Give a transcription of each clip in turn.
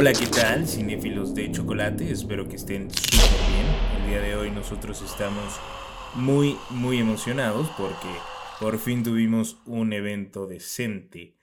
Hola, ¿qué tal, cinéfilos de chocolate? Espero que estén súper bien. El día de hoy nosotros estamos muy, muy emocionados porque por fin tuvimos un evento decente.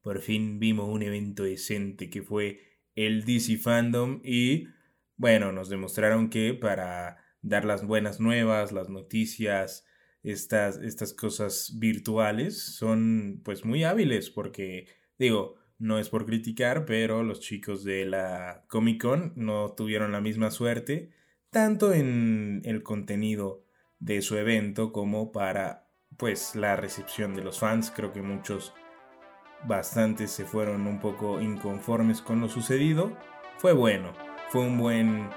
Por fin vimos un evento decente que fue el DC Fandom y bueno, nos demostraron que para dar las buenas nuevas, las noticias, estas, estas cosas virtuales son pues muy hábiles porque digo, no es por criticar, pero los chicos de la Comic Con no tuvieron la misma suerte, tanto en el contenido de su evento como para pues la recepción de los fans. Creo que muchos bastantes se fueron un poco inconformes con lo sucedido. Fue bueno, fue un buen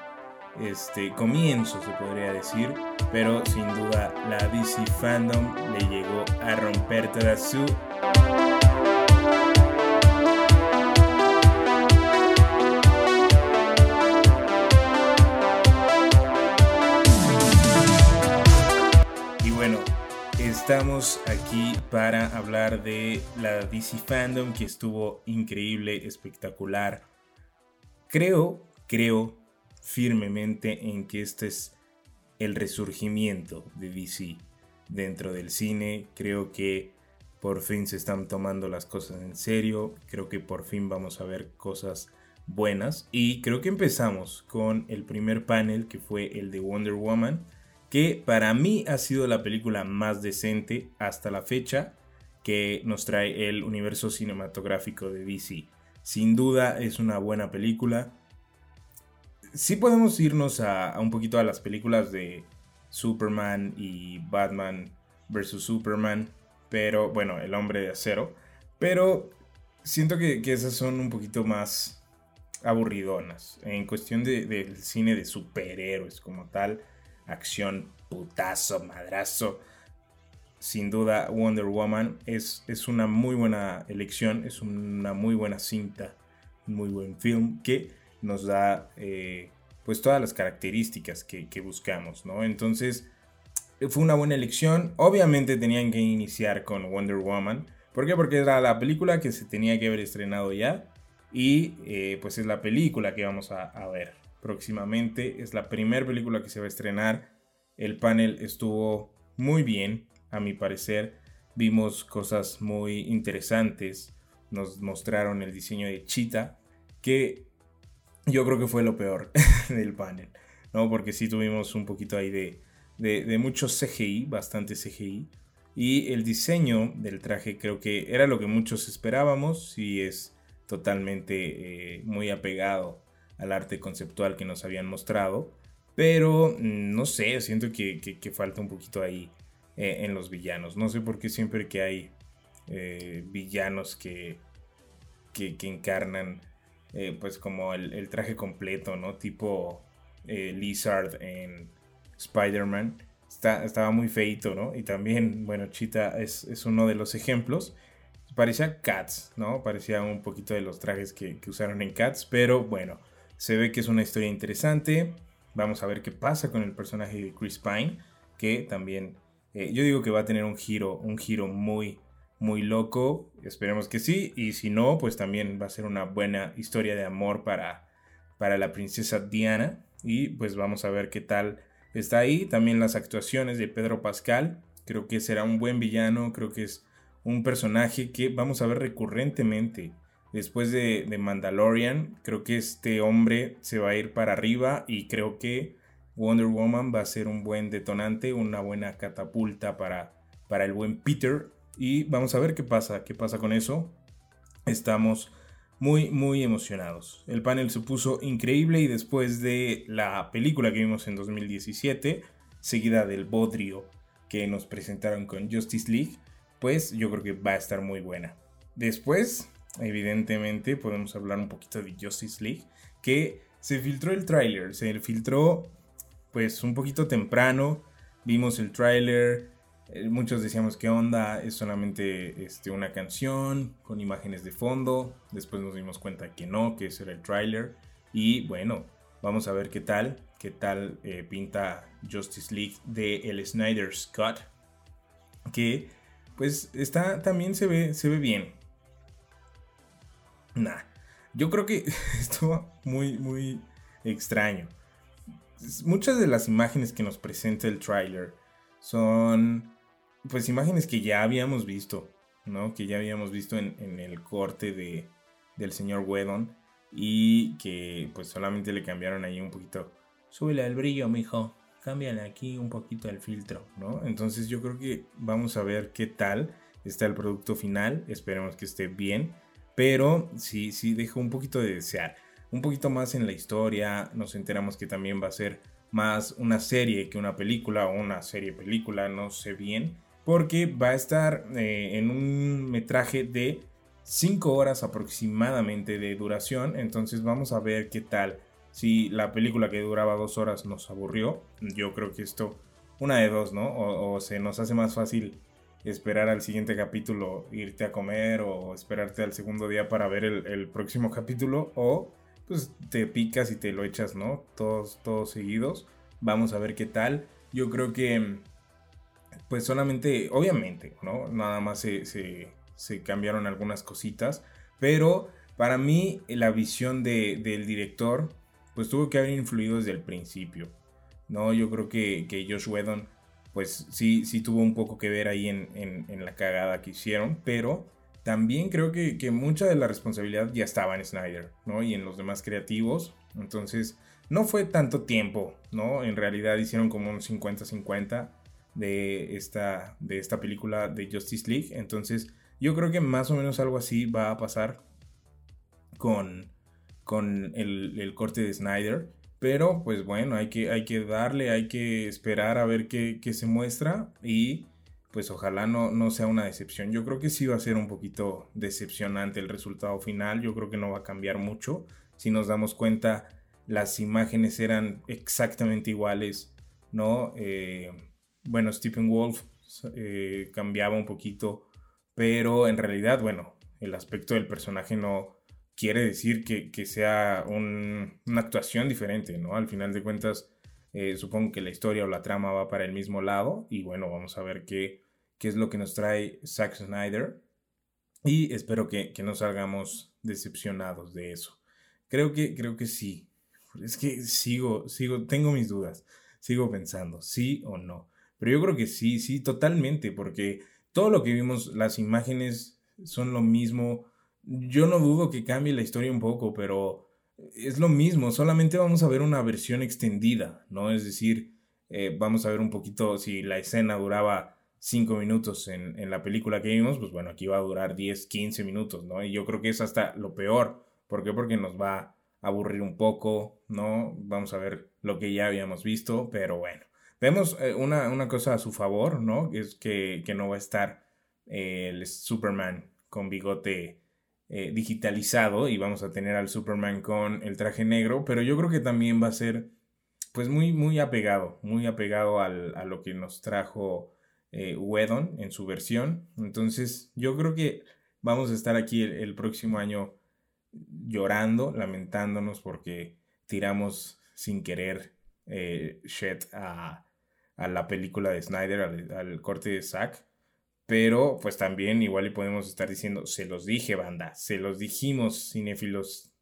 este comienzo se podría decir, pero sin duda la DC fandom le llegó a romper toda su Estamos aquí para hablar de la DC Fandom que estuvo increíble, espectacular. Creo, creo firmemente en que este es el resurgimiento de DC dentro del cine. Creo que por fin se están tomando las cosas en serio. Creo que por fin vamos a ver cosas buenas. Y creo que empezamos con el primer panel que fue el de Wonder Woman que para mí ha sido la película más decente hasta la fecha que nos trae el universo cinematográfico de DC. Sin duda es una buena película. Sí podemos irnos a, un poquito a las películas de Superman y Batman vs. Superman, pero bueno, el hombre de acero. Pero siento que, esas son un poquito más aburridonas en cuestión del cine de superhéroes como tal acción, putazo, madrazo. Sin duda, Wonder Woman es, es una muy buena elección, es una muy buena cinta, muy buen film que nos da eh, pues todas las características que, buscamos, ¿no? Entonces, fue una buena elección. Obviamente tenían que iniciar con Wonder Woman. ¿Por qué? Porque era la película que se tenía que haber estrenado ya. Y eh, pues es la película que vamos a ver próximamente. Es la primera película que se va a estrenar. El panel estuvo muy bien, a mi parecer. Vimos cosas muy interesantes. Nos mostraron el diseño de Cheetah, que yo creo que fue lo peor del panel, ¿no? Porque sí tuvimos un poquito ahí de, de, mucho CGI, bastante CGI. Y el diseño del traje creo que era lo que muchos esperábamos y es totalmente eh, muy apegado al arte conceptual que nos habían mostrado. Pero mm, no sé, siento que, falta un poquito ahí eh, en los villanos. No sé por qué siempre que hay eh, villanos que, que, encarnan eh, pues como el, traje completo, ¿no? Tipo Lizard en Spider-Man. Estaba muy feito, ¿no? Y también, bueno, Cheetah es, es, uno de los ejemplos. Parecía Cats, ¿no? Parecía un poquito de los trajes que usaron en Cats, pero bueno, se ve que es una historia interesante. Vamos a ver qué pasa con el personaje de Chris Pine, que también eh, yo digo que va a tener un giro, un giro muy, muy loco. Esperemos que sí. Y si no, pues también va a ser una buena historia de amor para, para la princesa Diana. Y pues vamos a ver qué tal está ahí. También las actuaciones de Pedro Pascal. Creo que será un buen villano. Creo que es un personaje que vamos a ver recurrentemente después de, Mandalorian, creo que este hombre se va a ir para arriba y creo que Wonder Woman va a ser un buen detonante, una buena catapulta para, para el buen Peter. Y vamos a ver qué pasa, qué pasa con eso. Estamos muy, muy emocionados. El panel se puso increíble y después de la película que vimos en 2017, seguida del bodrio que nos presentaron con Justice League, pues yo creo que va a estar muy buena. Después evidentemente podemos hablar un poquito de Justice League, que se filtró el tráiler, se filtró pues un poquito temprano, vimos el tráiler, eh, muchos decíamos que onda, es solamente este, una canción con imágenes de fondo, después nos dimos cuenta que no, que ese era el tráiler, y bueno, vamos a ver qué tal, qué tal eh, pinta Justice League de el Snyder Scott, que pues está, también se ve, se ve bien, Nah. yo creo que estuvo muy, muy extraño. Muchas de las imágenes que nos presenta el tráiler son, pues, imágenes que ya habíamos visto, ¿no? Que ya habíamos visto en, el corte de, del señor Wedon y que, pues, solamente le cambiaron ahí un poquito. Súbele el brillo, mijo. Cámbiale aquí un poquito el filtro, ¿no? Entonces yo creo que vamos a ver qué tal está el producto final. Esperemos que esté bien. Pero sí, sí dejó un poquito de desear. Un poquito más en la historia. Nos enteramos que también va a ser más una serie que una película o una serie película, no sé bien. Porque va a estar eh, en un metraje de 5 horas aproximadamente de duración. Entonces vamos a ver qué tal. Si la película que duraba 2 horas nos aburrió, yo creo que esto, una de dos, ¿no? o se nos hace más fácil esperar al siguiente capítulo, irte a comer o esperarte al segundo día para ver el, próximo capítulo o pues te picas y te lo echas, ¿no? Todos, todos seguidos. Vamos a ver qué tal. Yo creo que pues solamente, obviamente, ¿no? Nada más se, se, cambiaron algunas cositas, pero para mí la visión de, del director pues tuvo que haber influido desde el principio, ¿no? Yo creo que, que Josh Whedon pues sí, sí tuvo un poco que ver ahí en, la cagada que hicieron, pero también creo que, mucha de la responsabilidad ya estaba en Snyder, ¿no? Y en los demás creativos. Entonces, no fue tanto tiempo, ¿no? En realidad hicieron como un 50-50 de esta, de esta película de Justice League. Entonces, yo creo que más o menos algo así va a pasar con, con el, el corte de Snyder. Pero pues bueno, hay que, hay que darle, hay que esperar a ver qué, se muestra y pues ojalá no, no, sea una decepción. Yo creo que sí va a ser un poquito decepcionante el resultado final, yo creo que no va a cambiar mucho. Si nos damos cuenta, las imágenes eran exactamente iguales, ¿no? Eh, bueno, Stephen Wolf eh, cambiaba un poquito, pero en realidad, bueno, el aspecto del personaje no, quiere decir que, sea una actuación diferente, ¿no? Al final de cuentas, eh, supongo que la historia o la trama va para el mismo lado y bueno, vamos a ver qué, qué es lo que nos trae Zack Snyder y espero que, que no salgamos decepcionados de eso. Creo que, creo que sí. Es que sigo, sigo, tengo mis dudas. Sigo pensando, sí o no. Pero yo creo que sí, sí, totalmente, porque todo lo que vimos, las imágenes son lo mismo yo no dudo que cambie la historia un poco, pero es lo mismo, solamente vamos a ver una versión extendida, ¿no? Es decir, eh, vamos a ver un poquito si la escena duraba 5 minutos en, en, la película que vimos, pues bueno, aquí va a durar 10, 15 minutos, ¿no? Y yo creo que es hasta lo peor. ¿Por qué? Porque nos va a aburrir un poco, ¿no? Vamos a ver lo que ya habíamos visto, pero bueno. Vemos eh, una, una, cosa a su favor, ¿no? Es que, que no va a estar eh, el Superman con bigote eh, digitalizado y vamos a tener al Superman con el traje negro, pero yo creo que también va a ser pues muy, muy apegado, muy apegado a lo que nos trajo eh, en su versión. Entonces yo creo que vamos a estar aquí el, próximo año llorando, lamentándonos porque tiramos sin querer eh, Shed a, la película de Snyder, al, al corte de Zack. Pero pues también igual y podemos estar diciendo, se los dije banda, se los dijimos cinéfilos,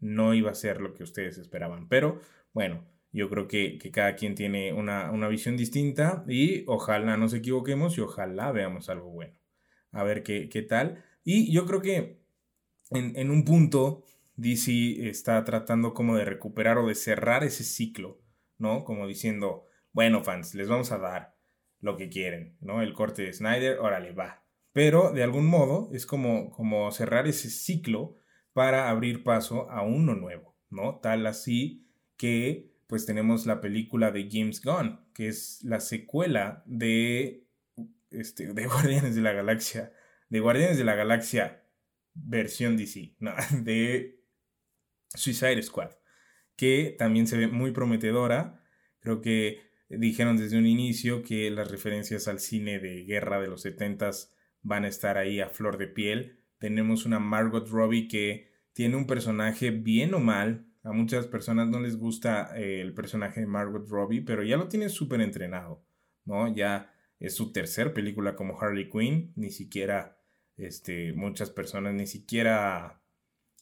no iba a ser lo que ustedes esperaban. Pero bueno, yo creo que, cada quien tiene una, visión distinta y ojalá nos equivoquemos y ojalá veamos algo bueno. A ver qué, qué tal. Y yo creo que en, en un punto DC está tratando como de recuperar o de cerrar ese ciclo, ¿no? Como diciendo, bueno fans, les vamos a dar lo que quieren, ¿no? El corte de Snyder, órale, va. Pero de algún modo es como, como cerrar ese ciclo para abrir paso a uno nuevo, ¿no? Tal así que pues tenemos la película de James Gunn, que es la secuela de, este, de Guardianes de la Galaxia, de Guardianes de la Galaxia versión DC, ¿no? de Suicide Squad, que también se ve muy prometedora. Creo que dijeron desde un inicio que las referencias al cine de guerra de los 70 van a estar ahí a flor de piel. Tenemos una Margot Robbie que tiene un personaje bien o mal. A muchas personas no les gusta eh, el personaje de Margot Robbie, pero ya lo tiene súper entrenado, ¿no? Ya es su tercer película como Harley Quinn, ni siquiera, este, muchas personas ni siquiera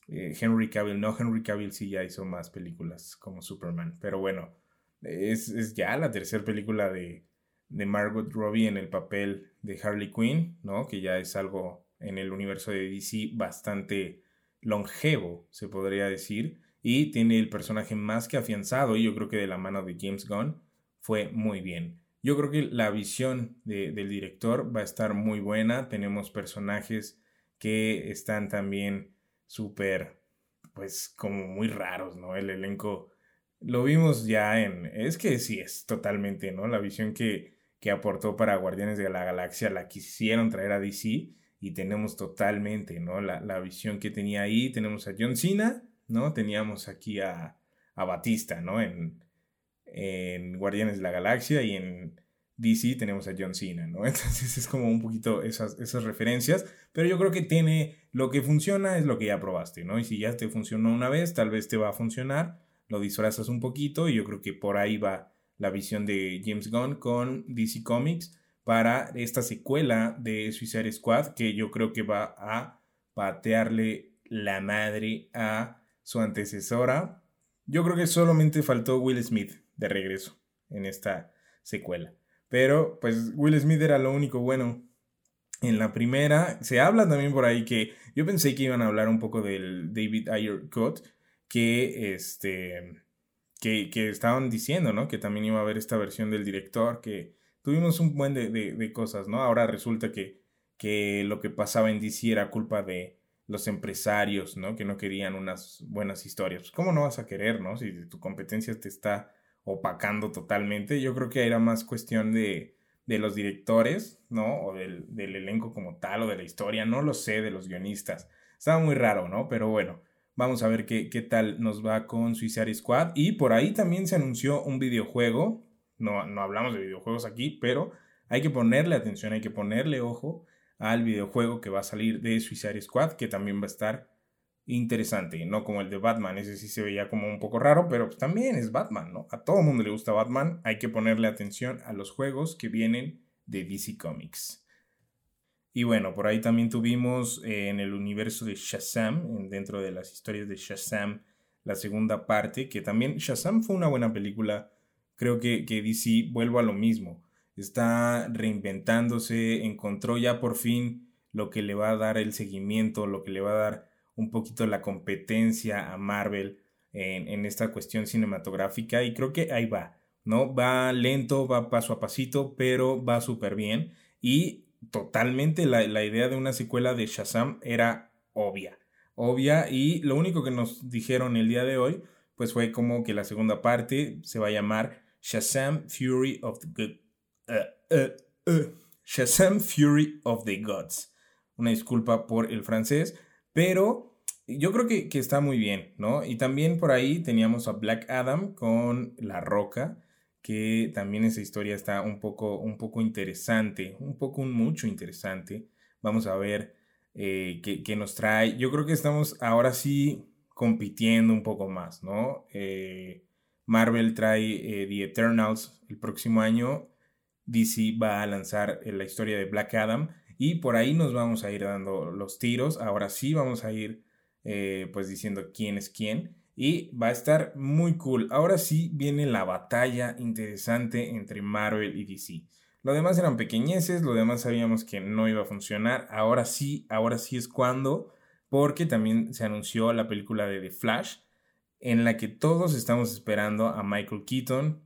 eh, Henry Cavill. No, Henry Cavill sí ya hizo más películas como Superman. Pero bueno, es, ya la tercera película de, de, Margot Robbie en el papel de Harley Quinn, ¿no? Que ya es algo en el universo de DC bastante longevo, se podría decir. Y tiene el personaje más que afianzado, y yo creo que de la mano de James Gunn fue muy bien. Yo creo que la visión del director va a estar muy buena. Tenemos personajes que están también súper, pues como muy raros, ¿no? El elenco lo vimos ya en... Es que sí, es totalmente, ¿no? La visión que, que aportó para Guardianes de la Galaxia la quisieron traer a DC y tenemos totalmente, ¿no? La, la visión que tenía ahí. Tenemos a John Cena, ¿no? Teníamos aquí a, a Batista, ¿no? En, en Guardianes de la Galaxia y en DC tenemos a John Cena, ¿no? Entonces es como un poquito esas, esas referencias, pero yo creo que tiene lo que funciona es lo que ya probaste, ¿no? Y si ya te funcionó una vez, tal vez te va a funcionar, lo disfrazas un poquito y yo creo que por ahí va la visión de James Gunn con DC Comics para esta secuela de Suicide Squad que yo creo que va a patearle la madre a su antecesora. Yo creo que solamente faltó Will Smith de regreso en esta secuela. Pero pues Will Smith era lo único bueno en la primera. Se habla también por ahí que yo pensé que iban a hablar un poco del David Ayer Cut, que este que, estaban diciendo, ¿no? Que también iba a haber esta versión del director, que tuvimos un buen de, cosas, ¿no? Ahora resulta que, que lo que pasaba en DC era culpa de los empresarios, ¿no? Que no querían unas buenas historias. Pues, ¿Cómo no vas a querer, ¿no? Si tu competencia te está opacando totalmente. Yo creo que era más cuestión de, de los directores, ¿no? O del, del, elenco como tal, o de la historia, no lo sé, de los guionistas. Estaba muy raro, ¿no? Pero bueno, vamos a ver qué, qué tal nos va con Suicide Squad. Y por ahí también se anunció un videojuego. No, no hablamos de videojuegos aquí, pero hay que ponerle atención, hay que ponerle ojo al videojuego que va a salir de Suicide Squad, que también va a estar interesante, no como el de Batman, ese sí se veía como un poco raro, pero también es Batman, ¿no? A todo el mundo le gusta Batman, hay que ponerle atención a los juegos que vienen de DC Comics. Y bueno, por ahí también tuvimos eh, en el universo de Shazam, dentro de las historias de Shazam, la segunda parte, que también Shazam fue una buena película, creo que, que DC vuelvo a lo mismo, está reinventándose, encontró ya por fin lo que le va a dar el seguimiento, lo que le va a dar un poquito la competencia a Marvel en, esta cuestión cinematográfica. Y creo que ahí va, ¿no? Va lento, va paso a pasito, pero va súper bien y totalmente la, la idea de una secuela de Shazam era obvia, obvia y lo único que nos dijeron el día de hoy pues fue como que la segunda parte se va a llamar Shazam Fury of the uh, uh, uh, Shazam Fury of the Gods. Una disculpa por el francés, pero yo creo que, está muy bien, ¿no? Y también por ahí teníamos a Black Adam con La Roca, que también esa historia está un poco, un poco interesante, un poco, mucho interesante. Vamos a ver eh, qué, nos trae. Yo creo que estamos ahora sí compitiendo un poco más, ¿no? Eh, Marvel trae eh, The Eternals el próximo año. DC va a lanzar la historia de Black Adam y por ahí nos vamos a ir dando los tiros. Ahora sí vamos a ir pues diciendo quién es quién. Y va a estar muy cool. Ahora sí viene la batalla interesante entre Marvel y DC. Lo demás eran pequeñeces, lo demás sabíamos que no iba a funcionar. Ahora sí, ahora sí es cuando, porque también se anunció la película de The Flash, en la que todos estamos esperando a Michael Keaton.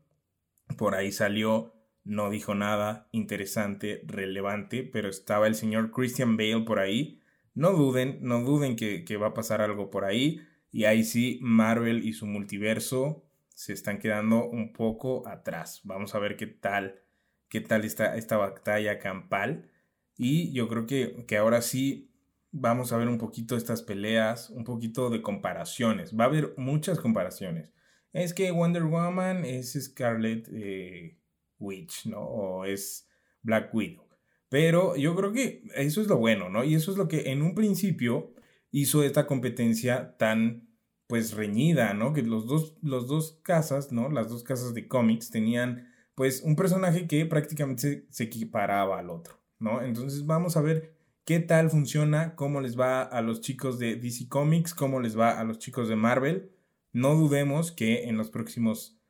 Por ahí salió no dijo nada interesante, relevante, pero estaba el señor Christian Bale por ahí. No duden, no duden que, va a pasar algo por ahí. Y ahí sí, Marvel y su multiverso se están quedando un poco atrás. Vamos a ver qué tal, qué tal está esta batalla campal. Y yo creo que, que ahora sí vamos a ver un poquito estas peleas, un poquito de comparaciones. Va a haber muchas comparaciones. Es que Wonder Woman es Scarlett eh, Witch, ¿no? O es Black Widow. Pero yo creo que eso es lo bueno, ¿no? Y eso es lo que en un principio hizo esta competencia tan, pues, reñida, ¿no? Que los dos, los dos casas, ¿no? Las dos casas de cómics tenían, pues, un personaje que prácticamente se, equiparaba al otro, ¿no? Entonces vamos a ver qué tal funciona, cómo les va a los chicos de DC Comics, cómo les va a los chicos de Marvel. No dudemos que en los próximos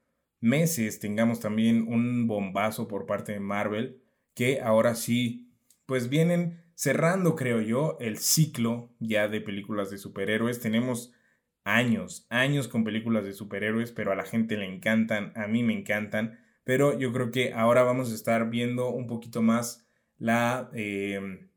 meses tengamos también un bombazo por parte de Marvel, que ahora sí, pues vienen cerrando, creo yo, el ciclo ya de películas de superhéroes. Tenemos años, años con películas de superhéroes, pero a la gente le encantan, a mí me encantan, pero yo creo que ahora vamos a estar viendo un poquito más la... Eh,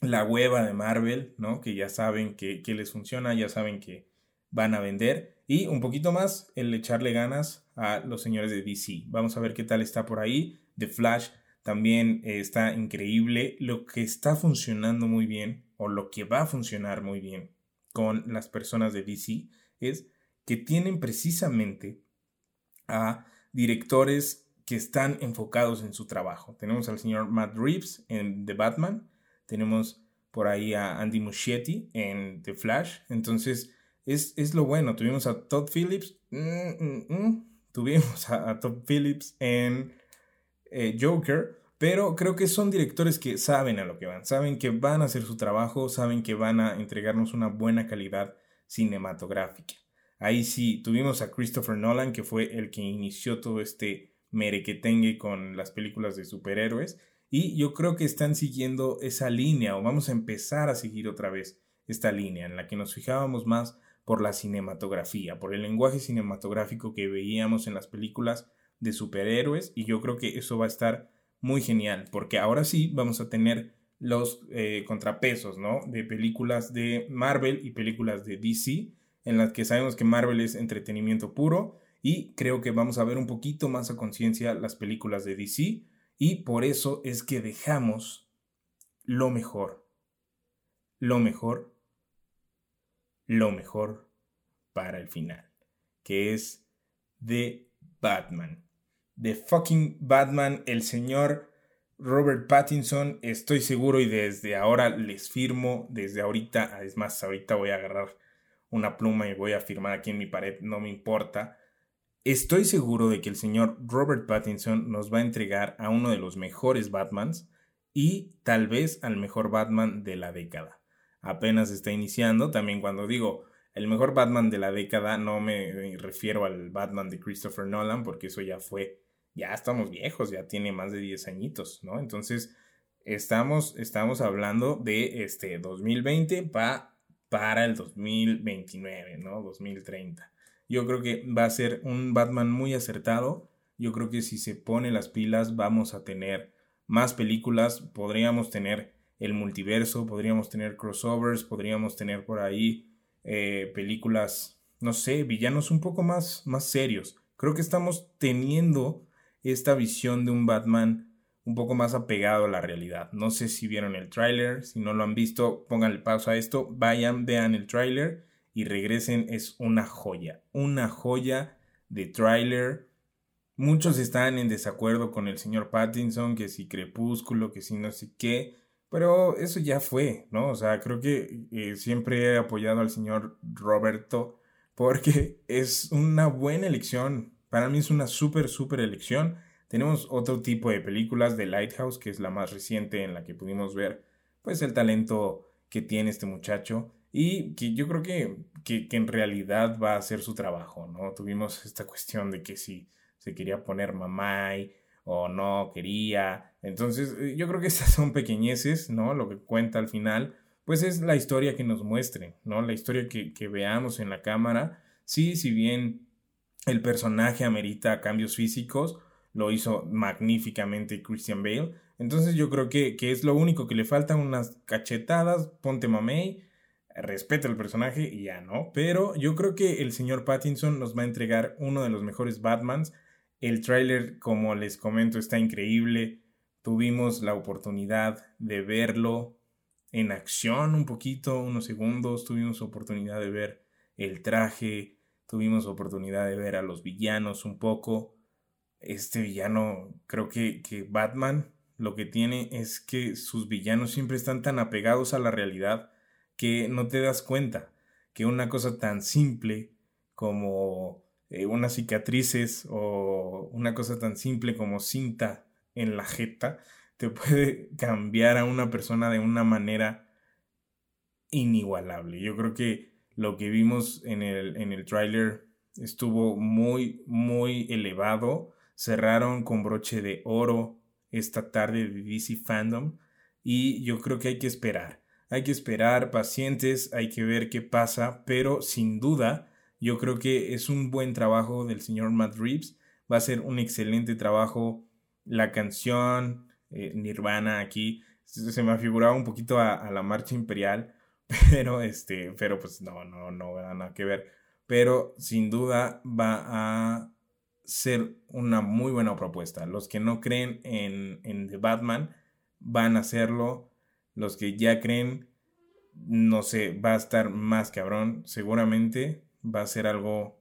la hueva de Marvel, ¿no? Que ya saben que, les funciona, ya saben que van a vender. Y un poquito más el echarle ganas a los señores de DC. Vamos a ver qué tal está por ahí. The Flash también está increíble. Lo que está funcionando muy bien, o lo que va a funcionar muy bien con las personas de DC, es que tienen precisamente a directores que están enfocados en su trabajo. Tenemos al señor Matt Reeves en The Batman, tenemos por ahí a Andy Muschietti en The Flash. Entonces, es, lo bueno. Tuvimos a Todd Phillips. Mm, mm, mm. tuvimos a, Todd Phillips en eh, Joker. Pero creo que son directores que saben a lo que van, saben que van a hacer su trabajo, saben que van a entregarnos una buena calidad cinematográfica. Ahí sí, tuvimos a Christopher Nolan, que fue el que inició todo este merequetengue con las películas de superhéroes. Y yo creo que están siguiendo esa línea o vamos a empezar a seguir otra vez esta línea en la que nos fijábamos más por la cinematografía, por el lenguaje cinematográfico que veíamos en las películas de superhéroes y yo creo que eso va a estar muy genial porque ahora sí vamos a tener los eh, contrapesos, ¿no? De películas de Marvel y películas de DC en las que sabemos que Marvel es entretenimiento puro y creo que vamos a ver un poquito más a conciencia las películas de DC y por eso es que dejamos lo mejor, lo mejor, lo mejor para el final, que es The Batman. The fucking Batman, el señor Robert Pattinson, estoy seguro y desde ahora les firmo, desde ahorita, es más, ahorita voy a agarrar una pluma y voy a firmar aquí en mi pared, no me importa Estoy seguro de que el señor Robert Pattinson nos va a entregar a uno de los mejores Batmans y tal vez al mejor Batman de la década. Apenas está iniciando, también cuando digo el mejor Batman de la década no me refiero al Batman de Christopher Nolan porque eso ya fue, ya estamos viejos, ya tiene más de 10 añitos, ¿no? Entonces estamos, estamos hablando de este 2020 pa, para el 2029, ¿no? 2030. Yo creo que va a ser un Batman muy acertado. Yo creo que si se pone las pilas vamos a tener más películas, podríamos tener el multiverso, podríamos tener crossovers, podríamos tener por ahí eh, películas, no sé, villanos un poco más, más serios. Creo que estamos teniendo esta visión de un Batman un poco más apegado a la realidad. No sé si vieron el tráiler, si no lo han visto, pónganle pausa a esto, vayan, vean el tráiler y regresen es una joya, una joya de tráiler. Muchos están en desacuerdo con el señor Pattinson, que si Crepúsculo, que si no sé qué, pero eso ya fue, ¿no? O sea, creo que eh, siempre he apoyado al señor Roberto porque es una buena elección. Para mí es una súper, súper elección. Tenemos otro tipo de películas de Lighthouse, que es la más reciente en la que pudimos ver, pues, el talento que tiene este muchacho y que yo creo que, que, en realidad va a hacer su trabajo, ¿no? Tuvimos esta cuestión de que si se quería poner mamay o no quería. Entonces, eh, yo creo que estas son pequeñeces, ¿no? Lo que cuenta al final, pues es la historia que nos muestren, ¿no? La historia que, que veamos en la cámara. Sí, si bien el personaje amerita cambios físicos, lo hizo magníficamente Christian Bale. Entonces yo creo que, que es lo único que le faltan unas cachetadas, ponte mamey respeta el personaje y ya no. Pero yo creo que el señor Pattinson nos va a entregar uno de los mejores Batmans. El tráiler, como les comento, está increíble. Tuvimos la oportunidad de verlo en acción un poquito, unos segundos. Tuvimos oportunidad de ver el traje. Tuvimos oportunidad de ver a los villanos un poco. Este villano, creo que, que Batman lo que tiene es que sus villanos siempre están tan apegados a la realidad que no te das cuenta que una cosa tan simple como eh, unas cicatrices o una cosa tan simple como cinta en la jeta te puede cambiar a una persona de una manera inigualable. Yo creo que lo que vimos en el, en el estuvo muy, muy elevado. Cerraron con broche de oro esta tarde de DC Fandom y yo creo que hay que esperar. Hay que esperar, pacientes, hay que ver qué pasa, pero sin duda yo creo que es un buen trabajo del señor Matt Reeves. Va a ser un excelente trabajo. La canción eh, Nirvana aquí se me figuraba un poquito a, la marcha imperial, pero este, pero pues no, no, no, nada que ver. Pero sin duda va a ser una muy buena propuesta. Los que no creen en, en The Batman van a hacerlo. Los que ya creen, no sé, va a estar más cabrón. Seguramente va a ser algo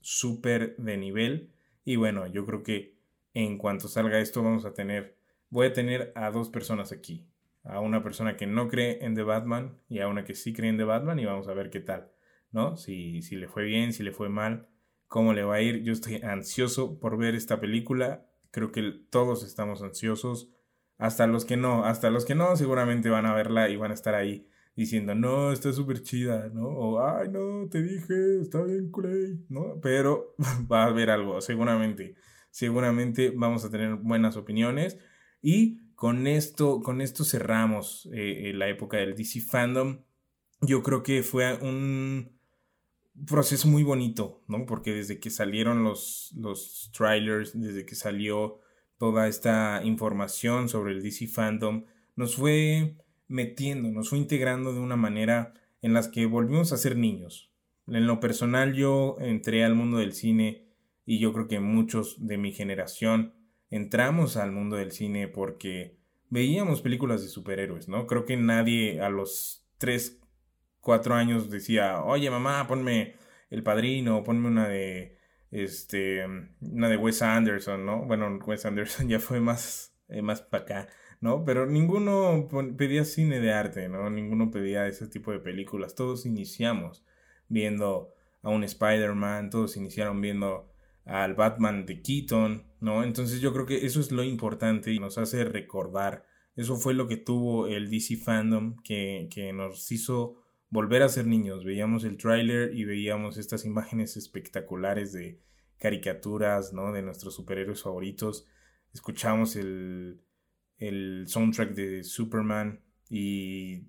súper de nivel. Y bueno, yo creo que en cuanto salga esto vamos a tener, voy a tener a dos personas aquí. A una persona que no cree en The Batman y a una que sí cree en The Batman y vamos a ver qué tal, ¿no? Si, si le fue bien, si le fue mal, cómo le va a ir. Yo estoy ansioso por ver esta película. Creo que todos estamos ansiosos. Hasta los que no, hasta los que no seguramente van a verla y van a estar ahí diciendo, no, está súper chida, ¿no? O, ay, no, te dije, está bien Clay, ¿no? Pero va a haber algo, seguramente. Seguramente vamos a tener buenas opiniones. Y con esto, con esto cerramos eh, eh, la época del DC Fandom. Yo creo que fue un proceso muy bonito, ¿no? Porque desde que salieron los, los trailers, desde que salió toda esta información sobre el DC Fandom, nos fue metiendo, nos fue integrando de una manera en las que volvimos a ser niños. En lo personal yo entré al mundo del cine y yo creo que muchos de mi generación entramos al mundo del cine porque veíamos películas de superhéroes, ¿no? Creo que nadie a los 3, 4 años decía, oye mamá, ponme El Padrino, ponme una de, este, una de Wes Anderson, ¿no? Bueno, Wes Anderson ya fue más, eh, más para acá. ¿no? Pero ninguno pedía cine de arte, ¿no? Ninguno pedía ese tipo de películas. Todos iniciamos viendo a un Spider-Man, todos iniciaron viendo al Batman de Keaton, ¿no? Entonces yo creo que eso es lo importante y nos hace recordar. Eso fue lo que tuvo el DC Fandom que, que nos hizo volver a ser niños. Veíamos el tráiler y veíamos estas imágenes espectaculares de caricaturas, ¿no? De nuestros superhéroes favoritos. Escuchamos el, el soundtrack de Superman y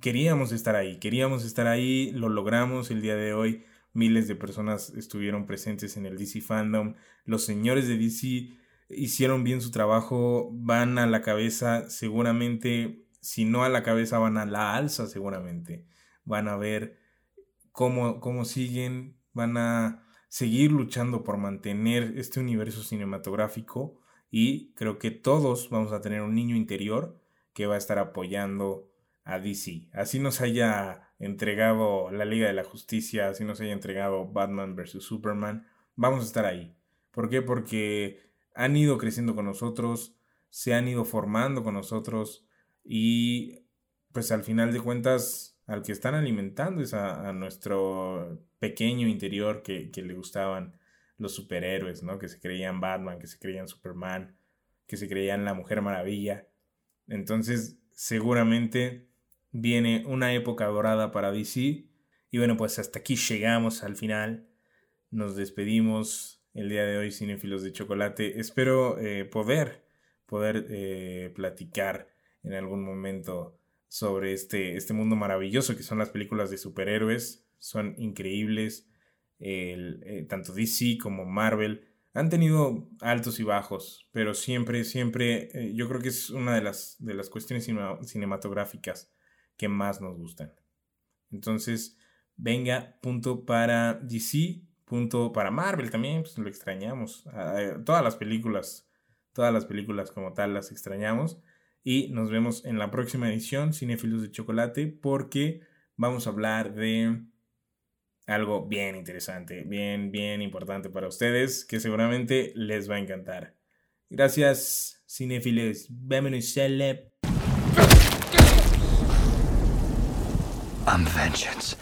queríamos estar ahí, queríamos estar ahí, lo logramos el día de hoy. Miles de personas estuvieron presentes en el DC Fandom. Los señores de DC hicieron bien su trabajo, van a la cabeza, seguramente, si no a la cabeza, van a la alza, seguramente. Van a ver cómo, cómo siguen, van a seguir luchando por mantener este universo cinematográfico y creo que todos vamos a tener un niño interior que va a estar apoyando a DC. Así nos haya entregado la Liga de la Justicia, así nos haya entregado Batman vs. Superman, vamos a estar ahí. ¿Por qué? Porque han ido creciendo con nosotros, se han ido formando con nosotros y pues al final de cuentas al que están alimentando es a, nuestro pequeño interior que, que le gustaban los superhéroes, ¿no? Que se creían Batman, que se creían Superman, que se creían la Mujer Maravilla. Entonces, seguramente viene una época dorada para DC. Y bueno, pues hasta aquí llegamos al final. Nos despedimos el día de hoy, Cinefilos de Chocolate. Espero eh, poder, poder eh, platicar en algún momento sobre este, este mundo maravilloso que son las películas de superhéroes. Son increíbles eh, tanto DC como Marvel han tenido altos y bajos, pero siempre, siempre, yo creo que es una de las, de las cuestiones cinematográficas que más nos gustan. Entonces, venga, punto para DC, punto para Marvel también, pues lo extrañamos. Todas las películas, todas las películas como tal las extrañamos. Y nos vemos en la próxima edición, Cinefilos de Chocolate, porque vamos a hablar de algo bien interesante, bien, bien importante para ustedes, que seguramente les va a encantar. Gracias, cinefiles. Vámonos, I'm vengeance.